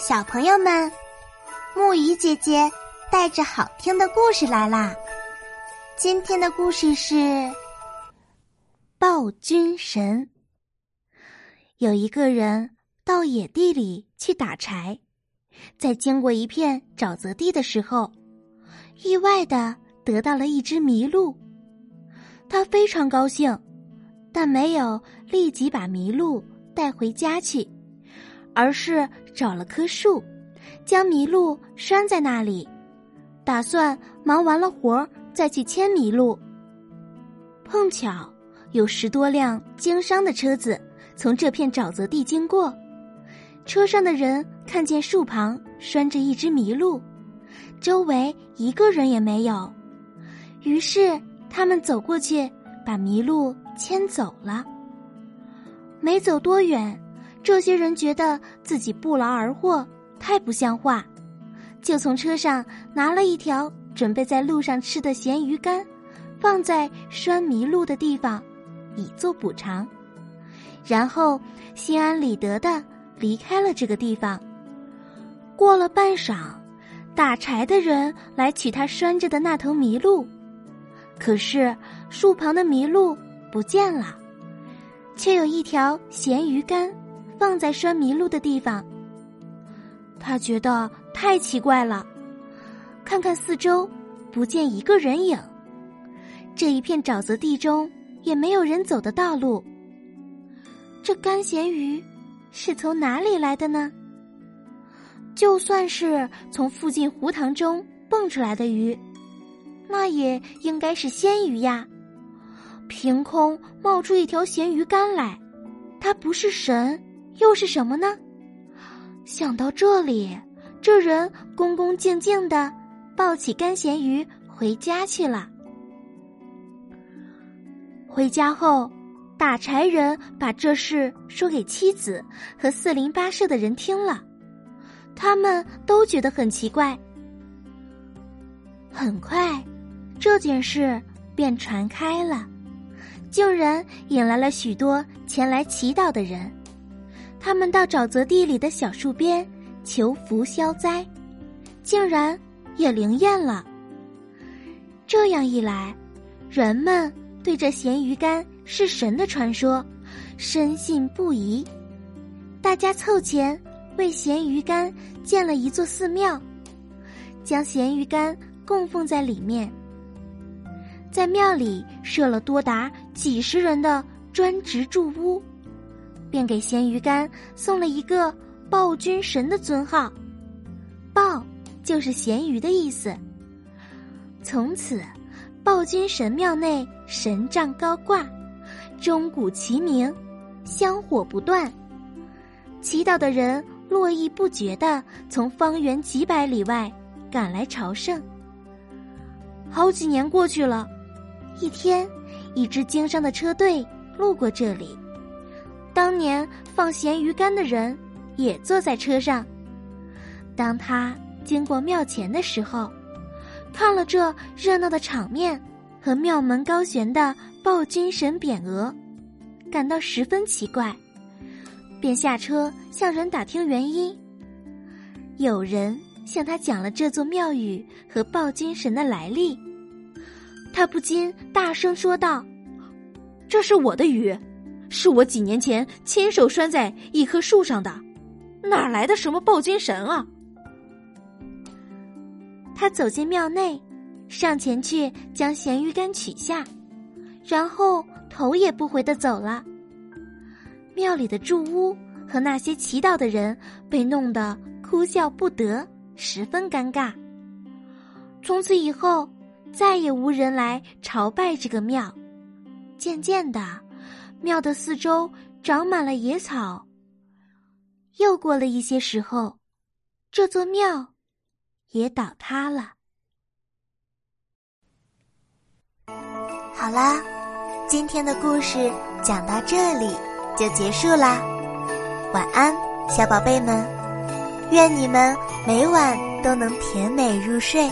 小朋友们，木鱼姐姐带着好听的故事来啦！今天的故事是《暴君神》。有一个人到野地里去打柴，在经过一片沼泽地的时候，意外的得到了一只麋鹿。他非常高兴，但没有立即把麋鹿带回家去。而是找了棵树，将麋鹿拴在那里，打算忙完了活儿再去牵麋鹿。碰巧有十多辆经商的车子从这片沼泽地经过，车上的人看见树旁拴着一只麋鹿，周围一个人也没有，于是他们走过去把麋鹿牵走了。没走多远。这些人觉得自己不劳而获，太不像话，就从车上拿了一条准备在路上吃的咸鱼干，放在拴麋鹿的地方，以作补偿，然后心安理得的离开了这个地方。过了半晌，打柴的人来取他拴着的那头麋鹿，可是树旁的麋鹿不见了，却有一条咸鱼干。放在拴麋鹿的地方，他觉得太奇怪了。看看四周，不见一个人影。这一片沼泽地中也没有人走的道路。这干咸鱼是从哪里来的呢？就算是从附近湖塘中蹦出来的鱼，那也应该是鲜鱼呀。凭空冒出一条咸鱼干来，它不是神。又是什么呢？想到这里，这人恭恭敬敬的抱起干咸鱼回家去了。回家后，打柴人把这事说给妻子和四邻八舍的人听了，他们都觉得很奇怪。很快，这件事便传开了，竟然引来了许多前来祈祷的人。他们到沼泽地里的小树边求福消灾，竟然也灵验了。这样一来，人们对这咸鱼干是神的传说深信不疑。大家凑钱为咸鱼干建了一座寺庙，将咸鱼干供奉在里面。在庙里设了多达几十人的专职住屋。便给咸鱼干送了一个暴君神的尊号，暴就是咸鱼的意思。从此，暴君神庙内神杖高挂，钟鼓齐鸣，香火不断，祈祷的人络绎不绝的从方圆几百里外赶来朝圣。好几年过去了，一天，一支经商的车队路过这里。当年放咸鱼干的人也坐在车上。当他经过庙前的时候，看了这热闹的场面和庙门高悬的暴君神匾额，感到十分奇怪，便下车向人打听原因。有人向他讲了这座庙宇和暴君神的来历，他不禁大声说道：“这是我的鱼。”是我几年前亲手拴在一棵树上的，哪来的什么暴君神啊？他走进庙内，上前去将咸鱼干取下，然后头也不回的走了。庙里的住屋和那些祈祷的人被弄得哭笑不得，十分尴尬。从此以后，再也无人来朝拜这个庙。渐渐的。庙的四周长满了野草。又过了一些时候，这座庙也倒塌了。好啦，今天的故事讲到这里就结束啦。晚安，小宝贝们，愿你们每晚都能甜美入睡。